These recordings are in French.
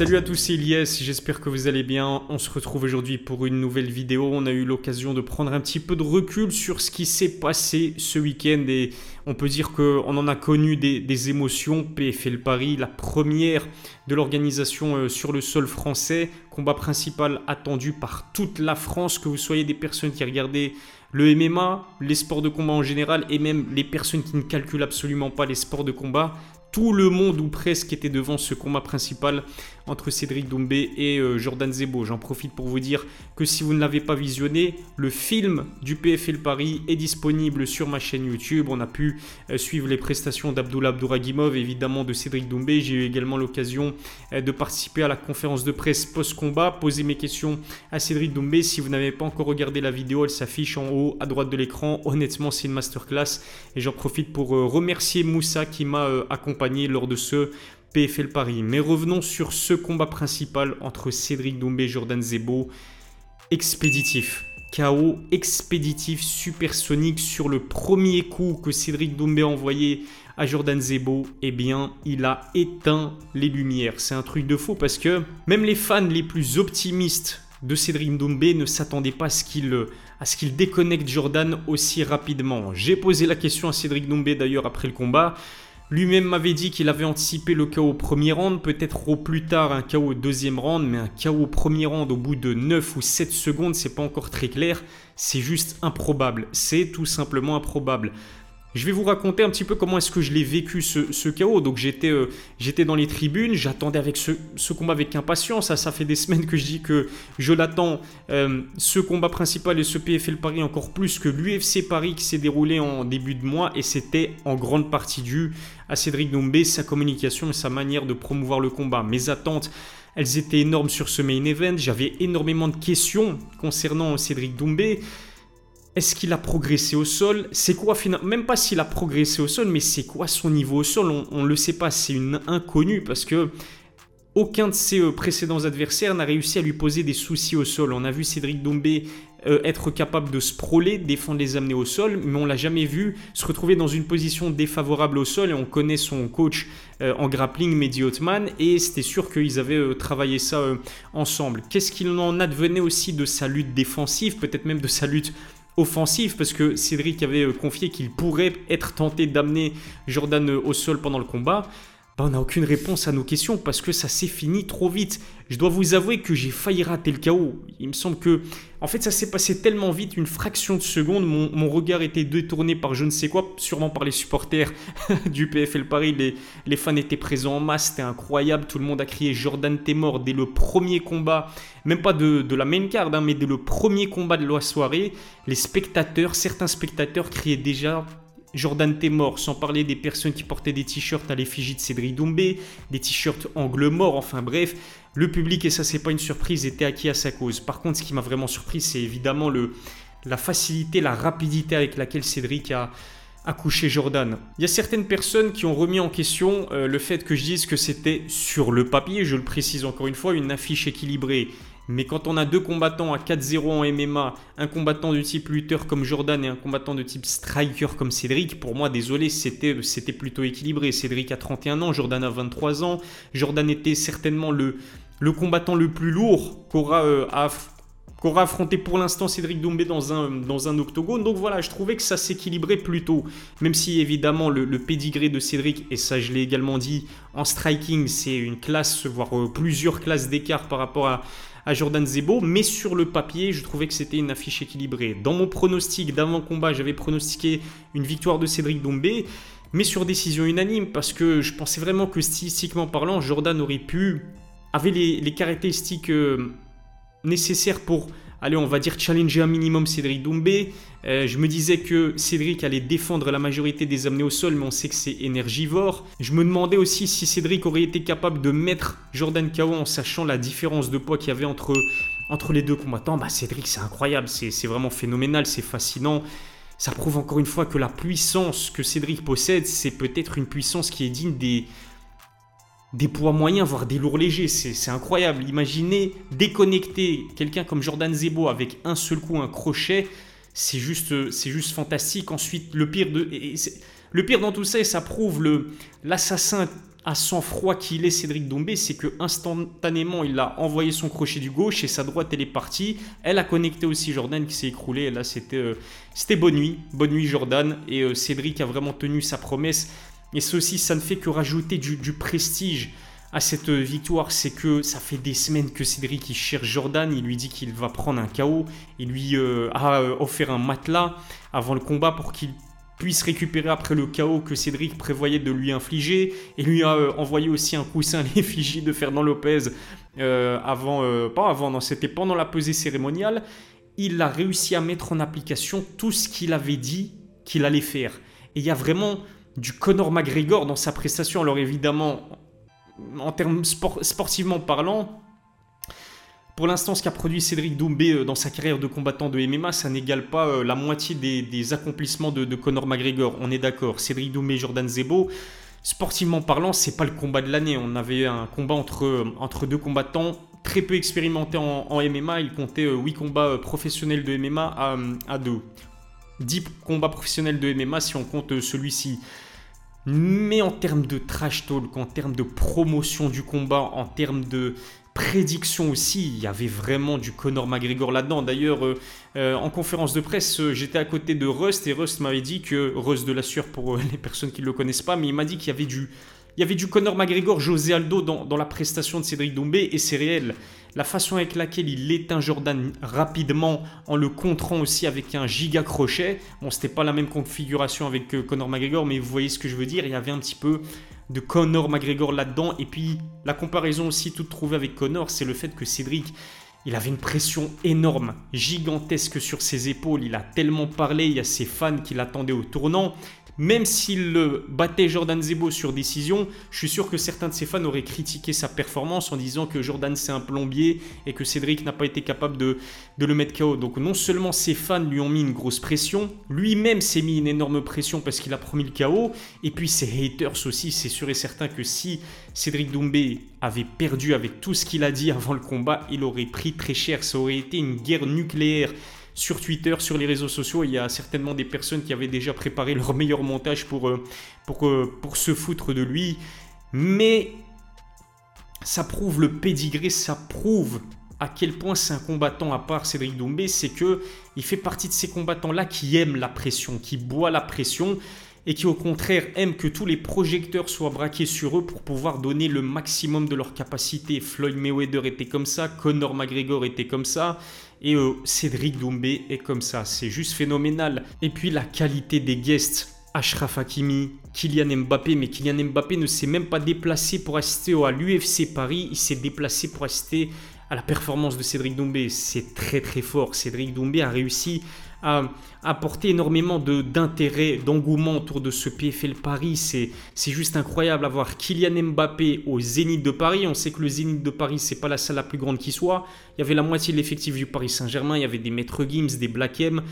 Salut à tous, c'est Elias, j'espère que vous allez bien. On se retrouve aujourd'hui pour une nouvelle vidéo. On a eu l'occasion de prendre un petit peu de recul sur ce qui s'est passé ce week-end et on peut dire qu'on en a connu des, émotions. PFL Paris, la première de l'organisation euh, sur le sol français, combat principal attendu par toute la France, que vous soyez des personnes qui regardaient le MMA, les sports de combat en général et même les personnes qui ne calculent absolument pas les sports de combat tout le monde ou presque était devant ce combat principal entre Cédric Doumbé et euh, Jordan Zebo. J'en profite pour vous dire que si vous ne l'avez pas visionné, le film du PFL Paris est disponible sur ma chaîne YouTube. On a pu euh, suivre les prestations d'Abdullah Abdouragimov, évidemment de Cédric Doumbé. J'ai eu également l'occasion euh, de participer à la conférence de presse post-combat, poser mes questions à Cédric Doumbé. Si vous n'avez pas encore regardé la vidéo, elle s'affiche en haut à droite de l'écran. Honnêtement, c'est une masterclass et j'en profite pour remercier Moussa qui m'a accompagné lors de ce PFL Paris. Mais revenons sur ce combat principal entre Cédric Doumbé et Jordan Zebo. Expéditif. KO expéditif supersonique sur le premier coup que Cédric Doumbé a envoyé à Jordan Zebo, eh bien, il a éteint les lumières. C'est un truc de faux parce que même les fans les plus optimistes de Cédric Doumbé ne s'attendaient pas à ce qu'il à ce qu'il déconnecte Jordan aussi rapidement. J'ai posé la question à Cédric Doumbé d'ailleurs après le combat. Lui-même m'avait dit qu'il avait anticipé le chaos au premier round, peut-être au plus tard un chaos au deuxième round, mais un chaos au premier round au bout de 9 ou 7 secondes, c'est pas encore très clair, c'est juste improbable, c'est tout simplement improbable. Je vais vous raconter un petit peu comment est-ce que je l'ai vécu ce, chaos. Donc j'étais euh, j'étais dans les tribunes, j'attendais avec ce, combat avec impatience. Ça, ça fait des semaines que je dis que je l'attends. Euh, ce combat principal et ce PFL Paris encore plus que l'UFC Paris qui s'est déroulé en début de mois et c'était en grande partie dû à Cédric Doumbé, sa communication et sa manière de promouvoir le combat. Mes attentes elles étaient énormes sur ce main event. J'avais énormément de questions concernant Cédric Doumbé. Est-ce qu'il a progressé au sol? C'est quoi finalement Même pas s'il a progressé au sol, mais c'est quoi son niveau au sol? On ne le sait pas, c'est une inconnue parce que aucun de ses euh, précédents adversaires n'a réussi à lui poser des soucis au sol. On a vu Cédric Dombé euh, être capable de sprawler, défendre les amener au sol, mais on l'a jamais vu se retrouver dans une position défavorable au sol. Et on connaît son coach euh, en grappling, Mehdi Othman, et c'était sûr qu'ils avaient travaillé ça ensemble. Qu'est-ce qu'il en advenait aussi de sa lutte défensive, peut-être même de sa lutte offensif parce que Cédric avait euh, confié qu'il pourrait être tenté d'amener Jordan euh, au sol pendant le combat. Bah, on n'a aucune réponse à nos questions parce que ça s'est fini trop vite. Je dois vous avouer que j'ai failli rater le chaos. Il me semble que, en fait, ça s'est passé tellement vite, une fraction de seconde. Mon, regard était détourné par je ne sais quoi, sûrement par les supporters du PFL Paris. Les, fans étaient présents en masse, c'était incroyable. Tout le monde a crié Jordan, t'es mort dès le premier combat, même pas de, la main card, hein, mais dès le premier combat de la soirée. Les spectateurs, certains spectateurs criaient déjà Jordan t'es mort, sans parler des personnes qui portaient des t-shirts à l'effigie de Cédric Doumbé, des t-shirts angle mort, enfin bref, le public, et ça c'est pas une surprise, était acquis à sa cause. Par contre, ce qui m'a vraiment surpris, c'est évidemment le, la facilité, la rapidité avec laquelle Cédric a, a couché Jordan. Il y a certaines personnes qui ont remis en question euh, le fait que je dise que c'était sur le papier, je le précise encore une fois, une affiche équilibrée. Mais quand on a deux combattants à 4-0 en MMA, un combattant de type lutteur comme Jordan et un combattant de type striker comme Cédric, pour moi, désolé, c'était, c'était plutôt équilibré. Cédric a 31 ans, Jordan a 23 ans. Jordan était certainement le, le combattant le plus lourd qu'aura euh, affronté pour l'instant Cédric Doumbé dans un, dans un octogone. Donc voilà, je trouvais que ça s'équilibrait plutôt. Même si évidemment le, le pédigré de Cédric, et ça je l'ai également dit, en striking, c'est une classe, voire euh, plusieurs classes d'écart par rapport à, Jordan Zebo, mais sur le papier, je trouvais que c'était une affiche équilibrée. Dans mon pronostic d'avant-combat, j'avais pronostiqué une victoire de Cédric Dombé, mais sur décision unanime, parce que je pensais vraiment que stylistiquement parlant, Jordan aurait pu, avait les, caractéristiques euh, nécessaires pour allez, on va dire challenger un minimum Cédric Doumbé. Euh, je me disais que Cédric allait défendre la majorité des amenés au sol, mais on sait que c'est énergivore. Je me demandais aussi si Cédric aurait été capable de mettre Jordan KO en sachant la différence de poids qu'il y avait entre, les deux combattants. Bah, Cédric, c'est incroyable, c'est vraiment phénoménal, c'est fascinant. Ça prouve encore une fois que la puissance que Cédric possède, c'est peut-être une puissance qui est digne des, des poids moyens, voire des lourds légers. C'est incroyable. Imaginez déconnecter quelqu'un comme Jordan Zebo avec un seul coup, un crochet. C'est juste, c'est juste fantastique. Ensuite, le pire, de, le pire dans tout ça, et ça prouve l'assassin à sang-froid qu'il est Cédric Doumbé, c'est que instantanément il a envoyé son crochet du gauche et sa droite elle est partie. Elle a connecté aussi Jordan qui s'est écroulé. Et là c'était euh, c'était bonne nuit, bonne nuit Jordan et euh, Cédric a vraiment tenu sa promesse. Et ceci ça ne fait que rajouter du, prestige à cette victoire, c'est que ça fait des semaines que Cédric cherche Jordan, il lui dit qu'il va prendre un KO, il lui euh, a offert un matelas avant le combat pour qu'il puisse récupérer après le chaos que Cédric prévoyait de lui infliger et lui a euh, envoyé aussi un coussin à l'effigie de Fernand Lopez euh, avant, euh, pas avant, non, c'était pendant la pesée cérémoniale. Il a réussi à mettre en application tout ce qu'il avait dit qu'il allait faire. Et il y a vraiment du Conor McGregor dans sa prestation. Alors évidemment, en termes sportivement parlant, pour l'instant, ce qu'a produit Cédric Doumbé euh, dans sa carrière de combattant de MMA, ça n'égale pas euh, la moitié des, accomplissements de, Conor McGregor. On est d'accord. Cédric Doumbé, Jordan Zebo, sportivement parlant, c'est pas le combat de l'année. On avait un combat entre, euh, entre deux combattants très peu expérimentés en, MMA. Il comptait 8 combats professionnels de MMA à, à 2. 10 combats professionnels de MMA si on compte celui-ci. Mais en termes de trash talk, en termes de promotion du combat, en termes de, prédiction aussi, il y avait vraiment du Conor McGregor là-dedans. D'ailleurs, euh, euh, en conférence de presse, euh, j'étais à côté de Rust et Rust m'avait dit que, Rust de la Sueur pour les personnes qui ne le connaissent pas, mais il m'a dit qu'il y avait du, il y avait du Conor McGregor, José Aldo dans, la prestation de Cédric Doumbé et c'est réel. La façon avec laquelle il éteint Jordan rapidement en le contrant aussi avec un giga crochet. Bon, c'était pas la même configuration avec Conor McGregor, mais vous voyez ce que je veux dire. Il y avait un petit peu de Connor McGregor là-dedans. Et puis la comparaison aussi toute trouvée avec Connor, c'est le fait que Cédric, il avait une pression énorme, gigantesque sur ses épaules. Il a tellement parlé, il y a ses fans qui l'attendaient au tournant. Même s'il battait Jordan Zebo sur décision, je suis sûr que certains de ses fans auraient critiqué sa performance en disant que Jordan c'est un plombier et que Cédric n'a pas été capable de, de le mettre KO. Donc non seulement ses fans lui ont mis une grosse pression, lui-même s'est mis une énorme pression parce qu'il a promis le KO, et puis ses haters aussi, c'est sûr et certain que si Cédric Doumbé avait perdu avec tout ce qu'il a dit avant le combat, il aurait pris très cher, ça aurait été une guerre nucléaire sur Twitter, sur les réseaux sociaux, il y a certainement des personnes qui avaient déjà préparé leur meilleur montage pour, euh, euh, pour se foutre de lui. Mais ça prouve le pédigré, ça prouve à quel point c'est un combattant à part Cédric Doumbé, c'est que il fait partie de ces combattants-là qui aiment la pression, qui boit la pression et qui au contraire aiment que tous les projecteurs soient braqués sur eux pour pouvoir donner le maximum de leur capacité. Floyd Mayweather était comme ça, Conor McGregor était comme ça, et euh, Cédric Doumbé est comme ça, c'est juste phénoménal. Et puis la qualité des guests. Ashraf Hakimi, Kylian Mbappé, mais Kylian Mbappé ne s'est même pas déplacé pour assister à l'UFC Paris, il s'est déplacé pour assister à la performance de Cédric Doumbé. C'est très très fort. Cédric Doumbé a réussi à apporter énormément d'intérêt, d'engouement autour de ce PFL Paris. C'est juste incroyable avoir Kylian Mbappé au Zénith de Paris. On sait que le Zénith de Paris, c'est pas la salle la plus grande qui soit. Il y avait la moitié de l'effectif du Paris Saint-Germain. Il y avait des Maître Gims, des Black M.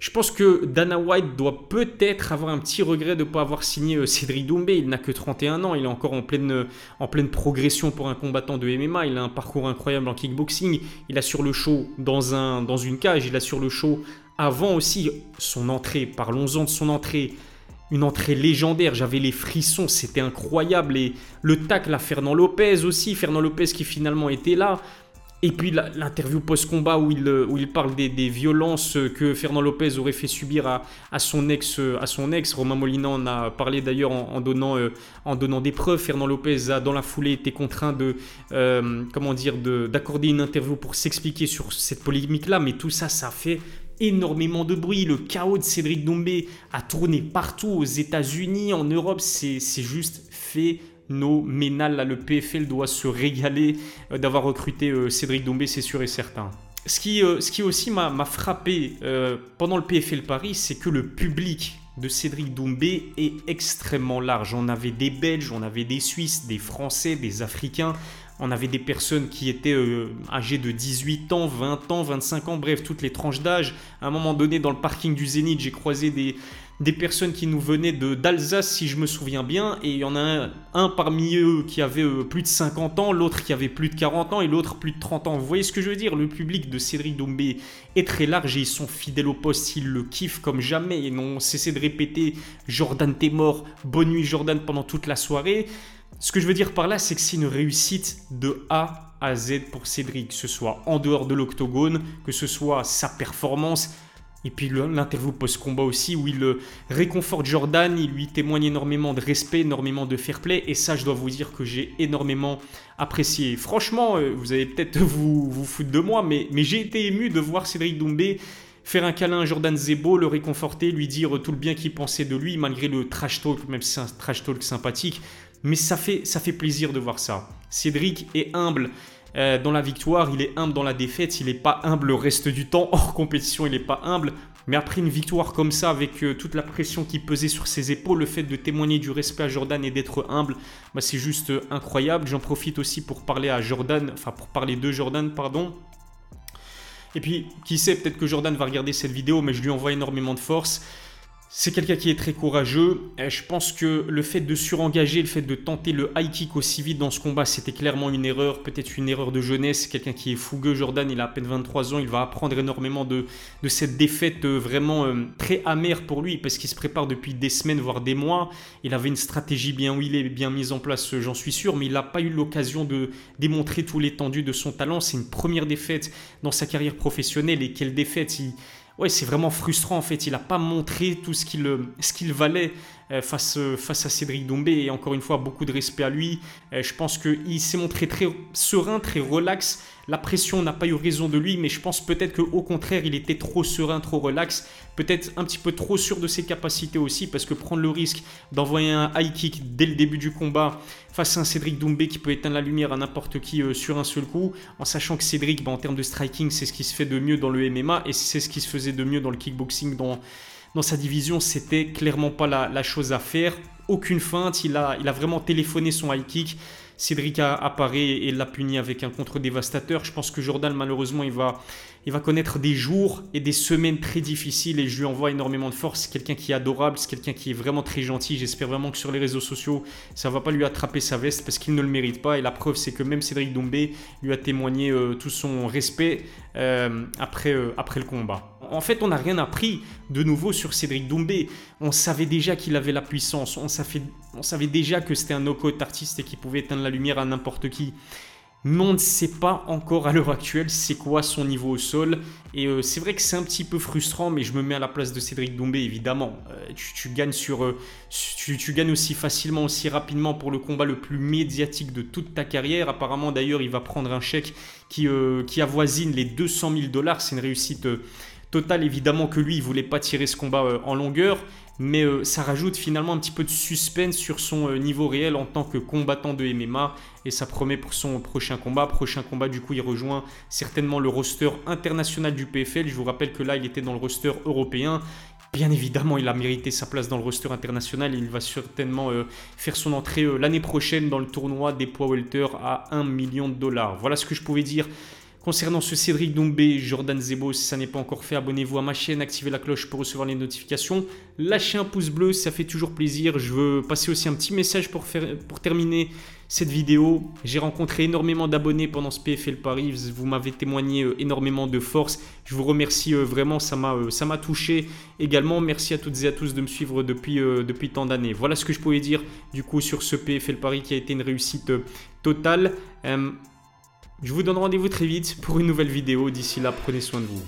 Je pense que Dana White doit peut-être avoir un petit regret de ne pas avoir signé euh, Cédric Doumbé. Il n'a que 31 ans, il est encore en pleine, en pleine progression pour un combattant de MMA. Il a un parcours incroyable en kickboxing. Il a sur le show dans, un, dans une cage, il a sur le show avant aussi son entrée. Parlons-en de son entrée. Une entrée légendaire, j'avais les frissons, c'était incroyable. Et le tacle à Fernand Lopez aussi, Fernand Lopez qui finalement était là. Et puis l'interview post-combat où il, il parle des, violences que Fernand Lopez aurait fait subir à, son, ex, à son ex. Romain Molina en a parlé d'ailleurs en, donnant, euh, en donnant des preuves. Fernand Lopez a dans la foulée été contraint de, euh, comment dire, d'accorder une interview pour s'expliquer sur cette polémique-là. Mais tout ça, ça fait énormément de bruit. Le chaos de Cédric Doumbé a tourné partout aux États-Unis, en Europe. C'est juste Là, le PFL doit se régaler euh, d'avoir recruté euh, Cédric Doumbé, c'est sûr et certain. Ce qui, euh, ce qui aussi m'a frappé pendant le PFL Paris, c'est que le public de Cédric Doumbé est extrêmement large. On avait des Belges, on avait des Suisses, des Français, des Africains. On avait des personnes qui étaient âgées de 18 ans, 20 ans, 25 ans, bref, toutes les tranches d'âge. À un moment donné, dans le parking du Zénith, j'ai croisé des, des personnes qui nous venaient d'Alsace, si je me souviens bien, et il y en a un, parmi eux qui avait euh, plus de 50 ans, l'autre qui avait plus de 40 ans et l'autre plus de 30 ans. Vous voyez ce que je veux dire? Le public de Cédric Doumbé est très large et ils sont fidèles au poste, ils le kiffent comme jamais, ils n'ont cessé de répéter Jordan t'es mort, bonne nuit Jordan pendant toute la soirée. Ce que je veux dire par là, c'est que c'est une réussite de A à Z pour Cédric, que ce soit en dehors de l'octogone, que ce soit sa performance, et puis l'interview post-combat aussi, où il réconforte Jordan, il lui témoigne énormément de respect, énormément de fair play, et ça, je dois vous dire que j'ai énormément apprécié. Franchement, euh, vous allez peut-être vous, vous foutre de moi, mais, mais j'ai été ému de voir Cédric Doumbé faire un câlin à Jordan Zebo, le réconforter, lui dire tout le bien qu'il pensait de lui, malgré le trash talk, même si c'est un trash talk sympathique. Mais ça fait, plaisir de voir ça. Cédric est humble. Euh, dans la victoire, il est humble dans la défaite, il n'est pas humble le reste du temps, hors compétition, il n'est pas humble. Mais après une victoire comme ça, avec euh, toute la pression qui pesait sur ses épaules, le fait de témoigner du respect à Jordan et d'être humble, bah, c'est juste euh, incroyable. J'en profite aussi pour parler à Jordan, enfin pour parler de Jordan, pardon. Et puis, qui sait, peut-être que Jordan va regarder cette vidéo, mais je lui envoie énormément de force. C'est quelqu'un qui est très courageux. je pense que le fait de surengager, le fait de tenter le high kick aussi vite dans ce combat, c'était clairement une erreur, peut-être une erreur de jeunesse. Quelqu'un qui est fougueux, Jordan, il a à peine 23 ans, il va apprendre énormément de, cette défaite euh, vraiment euh, très amère pour lui, parce qu'il se prépare depuis des semaines, voire des mois. Il avait une stratégie bien huilée, bien mise en place, euh, j'en suis sûr, mais il n'a pas eu l'occasion de démontrer tout l'étendue de son talent. C'est une première défaite dans sa carrière professionnelle, et quelle défaite il ouais, c'est vraiment frustrant en fait. Il n'a pas montré tout ce qu'il euh, valait face, euh, face à Cédric Doumbé. Et encore une fois, beaucoup de respect à lui. je pense qu'il s'est montré très serein, très relax. La pression n'a pas eu raison de lui, mais je pense peut-être qu'au contraire, il était trop serein, trop relax. Peut-être un petit peu trop sûr de ses capacités aussi, parce que prendre le risque d'envoyer un high kick dès le début du combat face à un Cédric Doumbé qui peut éteindre la lumière à n'importe qui sur un seul coup, en sachant que Cédric, bah, en termes de striking, c'est ce qui se fait de mieux dans le MMA et c'est ce qui se faisait de mieux dans le kickboxing dans, dans sa division, c'était clairement pas la, chose à faire. Aucune feinte, il a, il a vraiment téléphoné son high kick. Cédric apparaît et l'a puni avec un contre dévastateur. Je pense que Jordan, malheureusement, il va, il va connaître des jours et des semaines très difficiles et je lui envoie énormément de force. C'est quelqu'un qui est adorable, c'est quelqu'un qui est vraiment très gentil. J'espère vraiment que sur les réseaux sociaux, ça va pas lui attraper sa veste parce qu'il ne le mérite pas. Et la preuve, c'est que même Cédric Doumbé lui a témoigné euh, tout son respect euh, après, euh, après le combat en fait, on n'a rien appris de nouveau sur Cédric Doumbé. On savait déjà qu'il avait la puissance. On savait, déjà que c'était un no-code artiste et qu'il pouvait éteindre la lumière à n'importe qui. Mais on ne sait pas encore à l'heure actuelle c'est quoi son niveau au sol. Et euh, c'est vrai que c'est un petit peu frustrant, mais je me mets à la place de Cédric Doumbé, évidemment. Euh, tu, gagnes sur, euh, tu, gagnes aussi facilement, aussi rapidement pour le combat le plus médiatique de toute ta carrière. Apparemment, d'ailleurs, il va prendre un chèque qui, qui avoisine les 200 000 dollars. C'est une réussite Total, évidemment que lui, il voulait pas tirer ce combat euh, en longueur, mais euh, ça rajoute finalement un petit peu de suspense sur son euh, niveau réel en tant que combattant de MMA et ça promet pour son prochain combat. Prochain combat, du coup, il rejoint certainement le roster international du PFL. Je vous rappelle que là, il était dans le roster européen. Bien évidemment, il a mérité sa place dans le roster international. Il va certainement faire son entrée l'année prochaine dans le tournoi des poids welter à 1 million de dollars. Voilà ce que je pouvais dire Concernant ce Cédric Doumbé, Jordan Zebo, si ça n'est pas encore fait, abonnez-vous à ma chaîne, activez la cloche pour recevoir les notifications. Lâchez un pouce bleu, ça fait toujours plaisir. Je veux passer aussi un petit message pour, terminer cette vidéo. J'ai rencontré énormément d'abonnés pendant ce PFL Paris. Vous m'avez témoigné euh, énormément de force. Je vous remercie euh, vraiment, ça m'a euh, ça m'a touché. Également, merci à toutes et à tous de me suivre depuis tant d'années. Voilà ce que je pouvais dire du coup sur ce PFL Paris qui a été une réussite totale. Je vous donne rendez-vous très vite pour une nouvelle vidéo. D'ici là, prenez soin de vous.